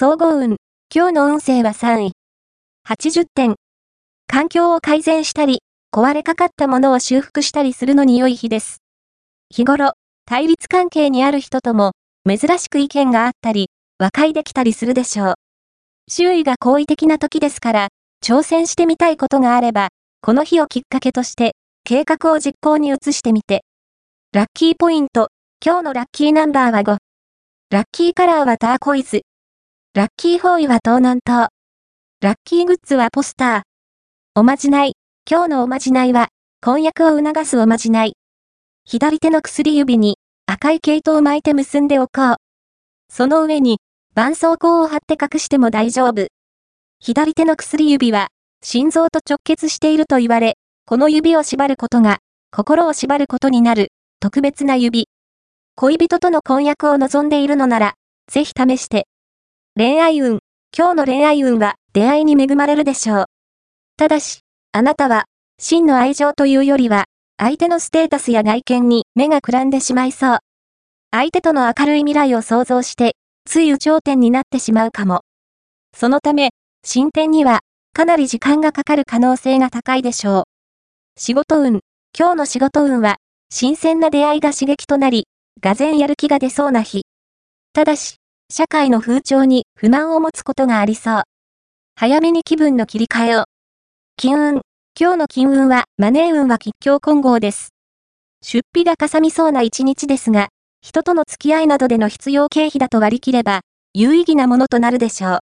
総合運。今日の運勢は3位。80点。環境を改善したり、壊れかかったものを修復したりするのに良い日です。日頃、対立関係にある人とも、珍しく意見があったり、和解できたりするでしょう。周囲が好意的な時ですから、挑戦してみたいことがあれば、この日をきっかけとして、計画を実行に移してみて。ラッキーポイント。今日のラッキーナンバーは5。ラッキーカラーはターコイズ。ラッキーフォーイは東南東。ラッキーグッズはポスター。おまじない。今日のおまじないは、婚約を促すおまじない。左手の薬指に赤い毛糸を巻いて結んでおこう。その上に、絆創膏を貼って隠しても大丈夫。左手の薬指は、心臓と直結していると言われ、この指を縛ることが、心を縛ることになる、特別な指。恋人との婚約を望んでいるのなら、ぜひ試して。恋愛運。今日の恋愛運は、出会いに恵まれるでしょう。ただし、あなたは、真の愛情というよりは、相手のステータスや外見に目がくらんでしまいそう。相手との明るい未来を想像して、つい有頂天になってしまうかも。そのため、進展には、かなり時間がかかる可能性が高いでしょう。仕事運。今日の仕事運は、新鮮な出会いが刺激となり、がぜんやる気が出そうな日。ただし、社会の風潮に不満を持つことがありそう。早めに気分の切り替えを。金運。今日の金運は、マネー運は吉祥混合です。出費がかさみそうな一日ですが、人との付き合いなどでの必要経費だと割り切れば、有意義なものとなるでしょう。